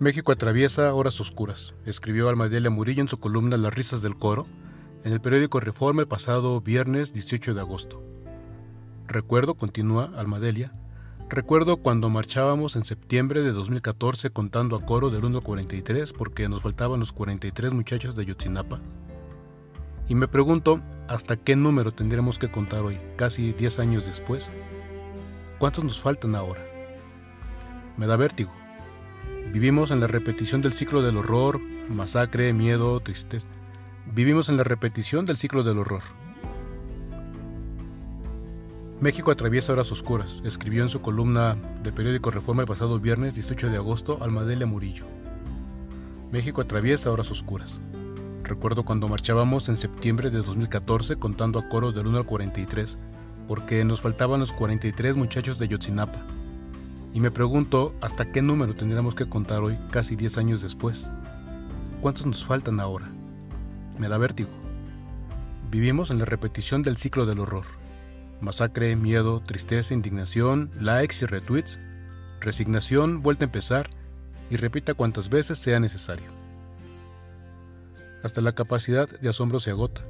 México atraviesa horas oscuras, escribió Almadelia Murillo en su columna Las risas del coro, en el periódico Reforma el pasado viernes 18 de agosto. Recuerdo, continúa Almadelia, recuerdo cuando marchábamos en septiembre de 2014 contando a coro del 1 al 43 porque nos faltaban los 43 muchachos de Yotzinapa. Y me pregunto hasta qué número tendremos que contar hoy, casi 10 años después. ¿Cuántos nos faltan ahora? Me da vértigo. Vivimos en la repetición del ciclo del horror, masacre, miedo, tristeza. Vivimos en la repetición del ciclo del horror. México atraviesa horas oscuras, escribió en su columna de periódico Reforma el pasado viernes 18 de agosto Almadelia Murillo. México atraviesa horas oscuras. Recuerdo cuando marchábamos en septiembre de 2014 contando a coro del 1 al 43, porque nos faltaban los 43 muchachos de Yotzinapa. Y me pregunto hasta qué número tendríamos que contar hoy, casi 10 años después. ¿Cuántos nos faltan ahora? Me da vértigo. Vivimos en la repetición del ciclo del horror. Masacre, miedo, tristeza, indignación, likes y retweets, resignación, vuelta a empezar y repita cuantas veces sea necesario. Hasta la capacidad de asombro se agota.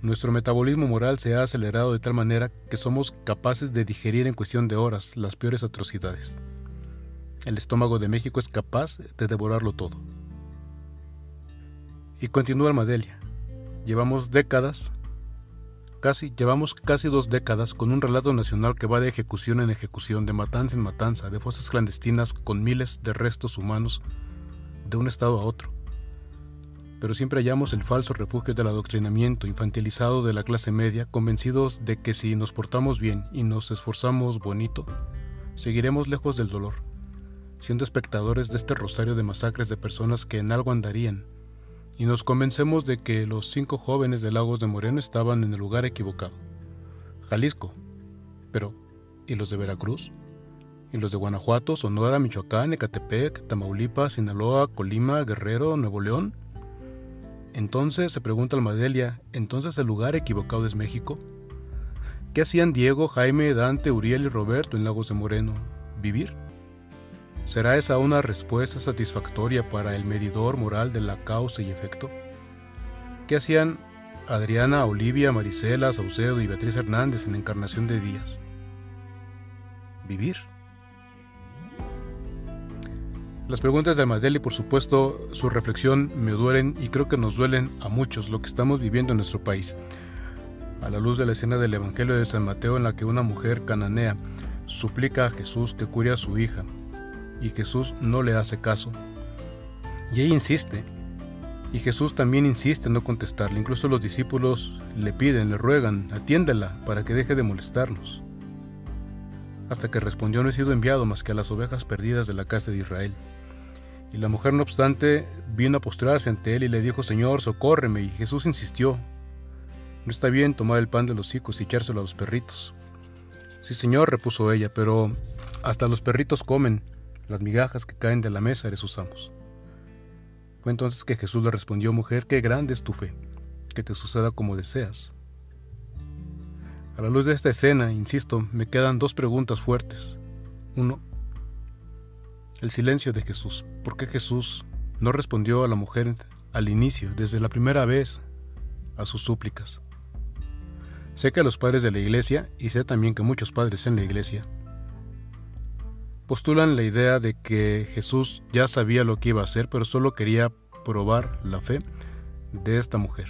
Nuestro metabolismo moral se ha acelerado de tal manera que somos capaces de digerir en cuestión de horas las peores atrocidades. El estómago de México es capaz de devorarlo todo. Y continúa Armadelia. Llevamos décadas, casi, llevamos casi dos décadas con un relato nacional que va de ejecución en ejecución, de matanza en matanza, de fosas clandestinas con miles de restos humanos de un estado a otro pero siempre hallamos el falso refugio del adoctrinamiento infantilizado de la clase media, convencidos de que si nos portamos bien y nos esforzamos bonito, seguiremos lejos del dolor, siendo espectadores de este rosario de masacres de personas que en algo andarían, y nos convencemos de que los cinco jóvenes de Lagos de Moreno estaban en el lugar equivocado. Jalisco. Pero, ¿y los de Veracruz? ¿Y los de Guanajuato, Sonora, Michoacán, Ecatepec, Tamaulipas, Sinaloa, Colima, Guerrero, Nuevo León? Entonces se pregunta Almadelia, ¿entonces el lugar equivocado es México? ¿Qué hacían Diego, Jaime, Dante, Uriel y Roberto en Lagos de Moreno? ¿Vivir? ¿Será esa una respuesta satisfactoria para el medidor moral de la causa y efecto? ¿Qué hacían Adriana, Olivia, Marisela, Saucedo y Beatriz Hernández en Encarnación de Días? ¿Vivir? Las preguntas de Almadel y por supuesto su reflexión me duelen y creo que nos duelen a muchos lo que estamos viviendo en nuestro país. A la luz de la escena del Evangelio de San Mateo en la que una mujer cananea suplica a Jesús que cure a su hija y Jesús no le hace caso. Y ella insiste. Y Jesús también insiste en no contestarle. Incluso los discípulos le piden, le ruegan, atiéndela para que deje de molestarnos. Hasta que respondió no he sido enviado más que a las ovejas perdidas de la casa de Israel. Y la mujer, no obstante, vino a postrarse ante él y le dijo, Señor, socórreme. Y Jesús insistió, no está bien tomar el pan de los hijos y echárselo a los perritos. Sí, Señor, repuso ella, pero hasta los perritos comen las migajas que caen de la mesa de sus amos. Fue entonces que Jesús le respondió, mujer, qué grande es tu fe, que te suceda como deseas. A la luz de esta escena, insisto, me quedan dos preguntas fuertes. Uno, el silencio de Jesús. ¿Por qué Jesús no respondió a la mujer al inicio, desde la primera vez, a sus súplicas? Sé que los padres de la iglesia, y sé también que muchos padres en la iglesia, postulan la idea de que Jesús ya sabía lo que iba a hacer, pero solo quería probar la fe de esta mujer.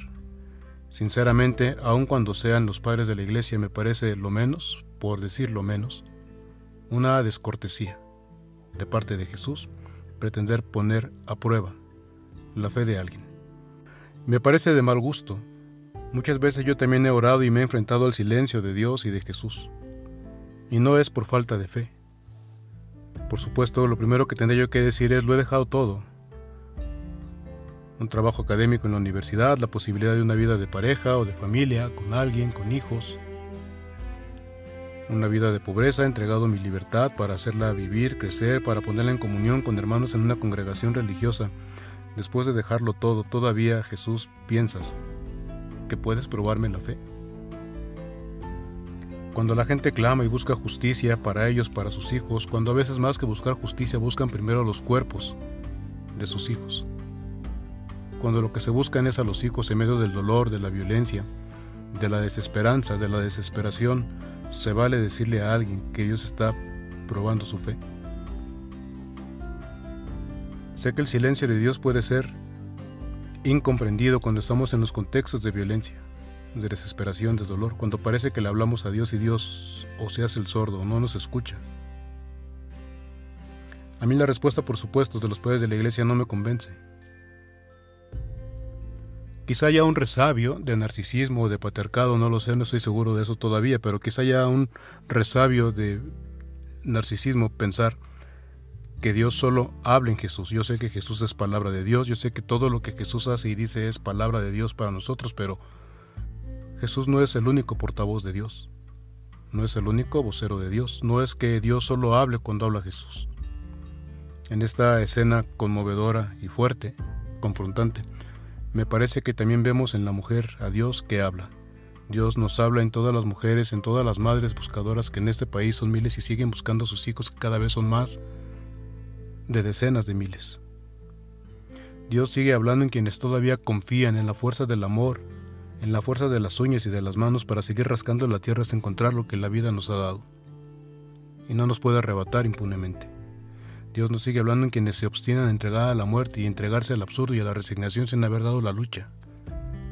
Sinceramente, aun cuando sean los padres de la iglesia, me parece lo menos, por decir lo menos, una descortesía de parte de Jesús pretender poner a prueba la fe de alguien. Me parece de mal gusto. Muchas veces yo también he orado y me he enfrentado al silencio de Dios y de Jesús. Y no es por falta de fe. Por supuesto, lo primero que tendré yo que decir es lo he dejado todo. Un trabajo académico en la universidad, la posibilidad de una vida de pareja o de familia, con alguien, con hijos, una vida de pobreza, he entregado mi libertad para hacerla vivir, crecer, para ponerla en comunión con hermanos en una congregación religiosa. Después de dejarlo todo, todavía, Jesús, piensas que puedes probarme la fe. Cuando la gente clama y busca justicia para ellos, para sus hijos, cuando a veces más que buscar justicia buscan primero los cuerpos de sus hijos. Cuando lo que se buscan es a los hijos en medio del dolor, de la violencia, de la desesperanza, de la desesperación, se vale decirle a alguien que Dios está probando su fe. Sé que el silencio de Dios puede ser incomprendido cuando estamos en los contextos de violencia, de desesperación, de dolor, cuando parece que le hablamos a Dios y Dios o se hace el sordo, o no nos escucha. A mí la respuesta, por supuesto, de los padres de la iglesia no me convence. Quizá haya un resabio de narcisismo o de patriarcado, no lo sé, no estoy seguro de eso todavía, pero quizá haya un resabio de narcisismo pensar que Dios solo habla en Jesús. Yo sé que Jesús es palabra de Dios, yo sé que todo lo que Jesús hace y dice es palabra de Dios para nosotros, pero Jesús no es el único portavoz de Dios, no es el único vocero de Dios, no es que Dios solo hable cuando habla Jesús. En esta escena conmovedora y fuerte, confrontante, me parece que también vemos en la mujer a Dios que habla. Dios nos habla en todas las mujeres, en todas las madres buscadoras que en este país son miles y siguen buscando a sus hijos que cada vez son más de decenas de miles. Dios sigue hablando en quienes todavía confían en la fuerza del amor, en la fuerza de las uñas y de las manos para seguir rascando la tierra hasta encontrar lo que la vida nos ha dado. Y no nos puede arrebatar impunemente. Dios nos sigue hablando en quienes se obstinan a entregar a la muerte y entregarse al absurdo y a la resignación sin haber dado la lucha,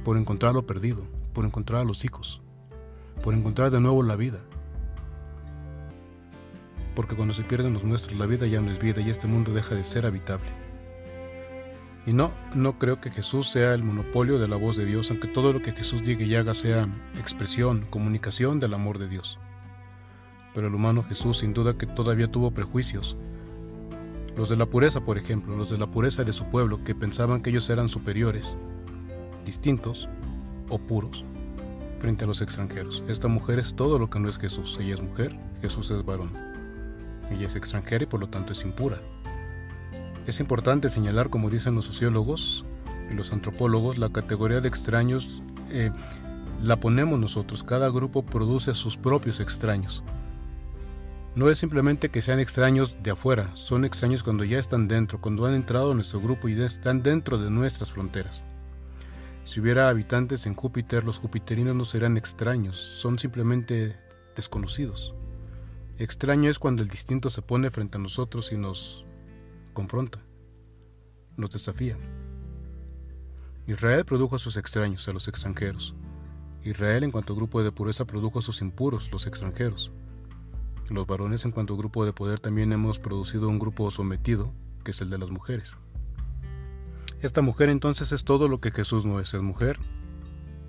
por encontrar lo perdido, por encontrar a los hijos, por encontrar de nuevo la vida. Porque cuando se pierden los nuestros, la vida ya no es vida y este mundo deja de ser habitable. Y no, no creo que Jesús sea el monopolio de la voz de Dios, aunque todo lo que Jesús diga y haga sea expresión, comunicación del amor de Dios. Pero el humano Jesús sin duda que todavía tuvo prejuicios, los de la pureza, por ejemplo, los de la pureza de su pueblo, que pensaban que ellos eran superiores, distintos o puros frente a los extranjeros. Esta mujer es todo lo que no es Jesús. Ella es mujer, Jesús es varón. Ella es extranjera y por lo tanto es impura. Es importante señalar, como dicen los sociólogos y los antropólogos, la categoría de extraños eh, la ponemos nosotros. Cada grupo produce sus propios extraños. No es simplemente que sean extraños de afuera, son extraños cuando ya están dentro, cuando han entrado a nuestro grupo y están dentro de nuestras fronteras. Si hubiera habitantes en Júpiter, los jupiterinos no serán extraños, son simplemente desconocidos. Extraño es cuando el distinto se pone frente a nosotros y nos confronta, nos desafía. Israel produjo a sus extraños, a los extranjeros. Israel en cuanto grupo de pureza produjo a sus impuros, los extranjeros. Los varones en cuanto a grupo de poder también hemos producido un grupo sometido, que es el de las mujeres. Esta mujer entonces es todo lo que Jesús no es. Es mujer,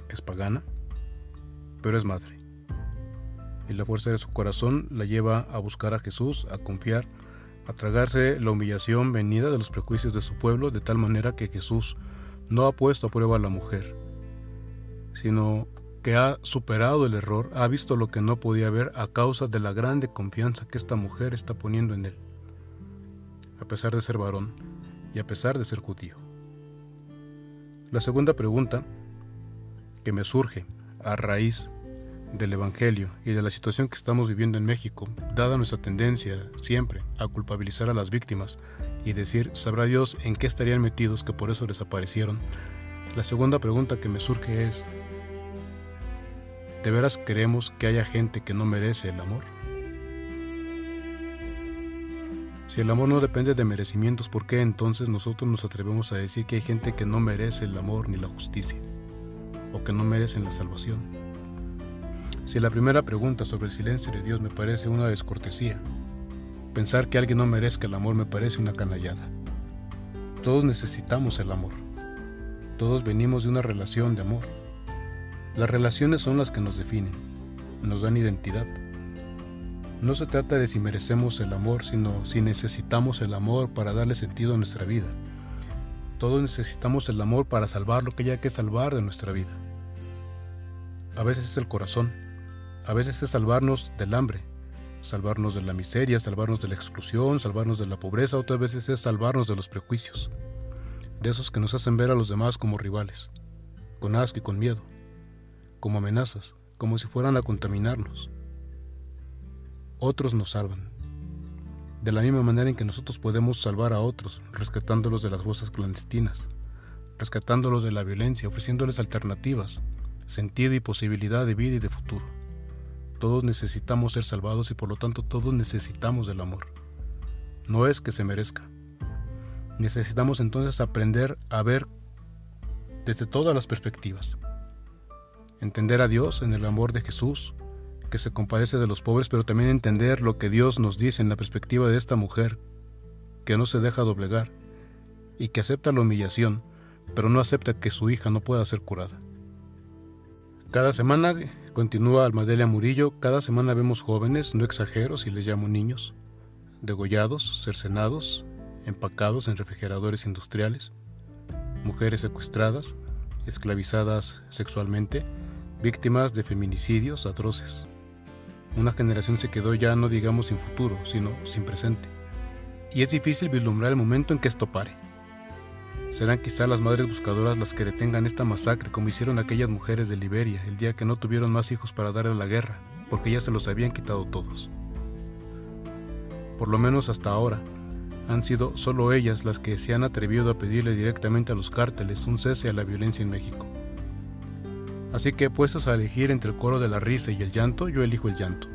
es pagana, pero es madre. Y la fuerza de su corazón la lleva a buscar a Jesús, a confiar, a tragarse la humillación venida de los prejuicios de su pueblo, de tal manera que Jesús no ha puesto a prueba a la mujer, sino que ha superado el error, ha visto lo que no podía ver a causa de la grande confianza que esta mujer está poniendo en él, a pesar de ser varón y a pesar de ser judío. La segunda pregunta que me surge a raíz del Evangelio y de la situación que estamos viviendo en México, dada nuestra tendencia siempre a culpabilizar a las víctimas y decir, ¿sabrá Dios en qué estarían metidos que por eso desaparecieron? La segunda pregunta que me surge es, ¿De veras creemos que haya gente que no merece el amor? Si el amor no depende de merecimientos, ¿por qué entonces nosotros nos atrevemos a decir que hay gente que no merece el amor ni la justicia? ¿O que no merecen la salvación? Si la primera pregunta sobre el silencio de Dios me parece una descortesía, pensar que alguien no merezca el amor me parece una canallada. Todos necesitamos el amor. Todos venimos de una relación de amor. Las relaciones son las que nos definen, nos dan identidad. No se trata de si merecemos el amor, sino si necesitamos el amor para darle sentido a nuestra vida. Todos necesitamos el amor para salvar lo que haya que salvar de nuestra vida. A veces es el corazón, a veces es salvarnos del hambre, salvarnos de la miseria, salvarnos de la exclusión, salvarnos de la pobreza, otras veces es salvarnos de los prejuicios, de esos que nos hacen ver a los demás como rivales, con asco y con miedo como amenazas, como si fueran a contaminarnos. Otros nos salvan. de la misma manera en que nosotros podemos salvar a otros, rescatándolos de las fosas clandestinas, rescatándolos de la violencia, ofreciéndoles alternativas, sentido y posibilidad de vida y de futuro. Todos necesitamos ser salvados y por lo tanto todos necesitamos del amor. No es que se merezca. Necesitamos entonces aprender a ver desde todas las perspectivas. Entender a Dios en el amor de Jesús, que se compadece de los pobres, pero también entender lo que Dios nos dice en la perspectiva de esta mujer, que no se deja doblegar y que acepta la humillación, pero no acepta que su hija no pueda ser curada. Cada semana, continúa Almadelia Murillo, cada semana vemos jóvenes, no exagero si les llamo niños, degollados, cercenados, empacados en refrigeradores industriales, mujeres secuestradas, esclavizadas sexualmente, víctimas de feminicidios atroces. Una generación se quedó ya no digamos sin futuro, sino sin presente. Y es difícil vislumbrar el momento en que esto pare. Serán quizá las madres buscadoras las que detengan esta masacre como hicieron aquellas mujeres de Liberia el día que no tuvieron más hijos para darle a la guerra, porque ya se los habían quitado todos. Por lo menos hasta ahora, han sido solo ellas las que se han atrevido a pedirle directamente a los cárteles un cese a la violencia en México. Así que puestos a elegir entre el coro de la risa y el llanto, yo elijo el llanto.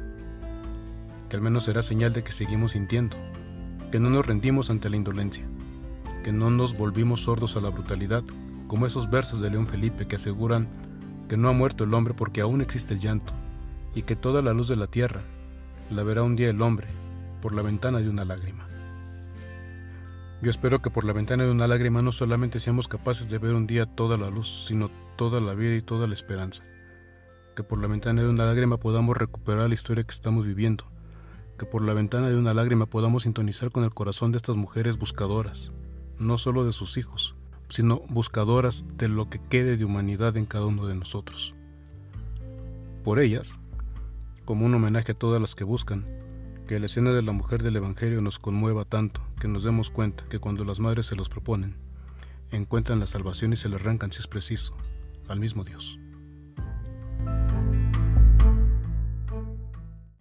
Que al menos será señal de que seguimos sintiendo, que no nos rendimos ante la indolencia, que no nos volvimos sordos a la brutalidad, como esos versos de León Felipe que aseguran que no ha muerto el hombre porque aún existe el llanto, y que toda la luz de la tierra la verá un día el hombre por la ventana de una lágrima. Yo espero que por la ventana de una lágrima no solamente seamos capaces de ver un día toda la luz, sino toda la vida y toda la esperanza. Que por la ventana de una lágrima podamos recuperar la historia que estamos viviendo. Que por la ventana de una lágrima podamos sintonizar con el corazón de estas mujeres buscadoras, no solo de sus hijos, sino buscadoras de lo que quede de humanidad en cada uno de nosotros. Por ellas, como un homenaje a todas las que buscan, que la escena de la mujer del Evangelio nos conmueva tanto que nos demos cuenta que cuando las madres se los proponen, encuentran la salvación y se le arrancan si es preciso al mismo Dios.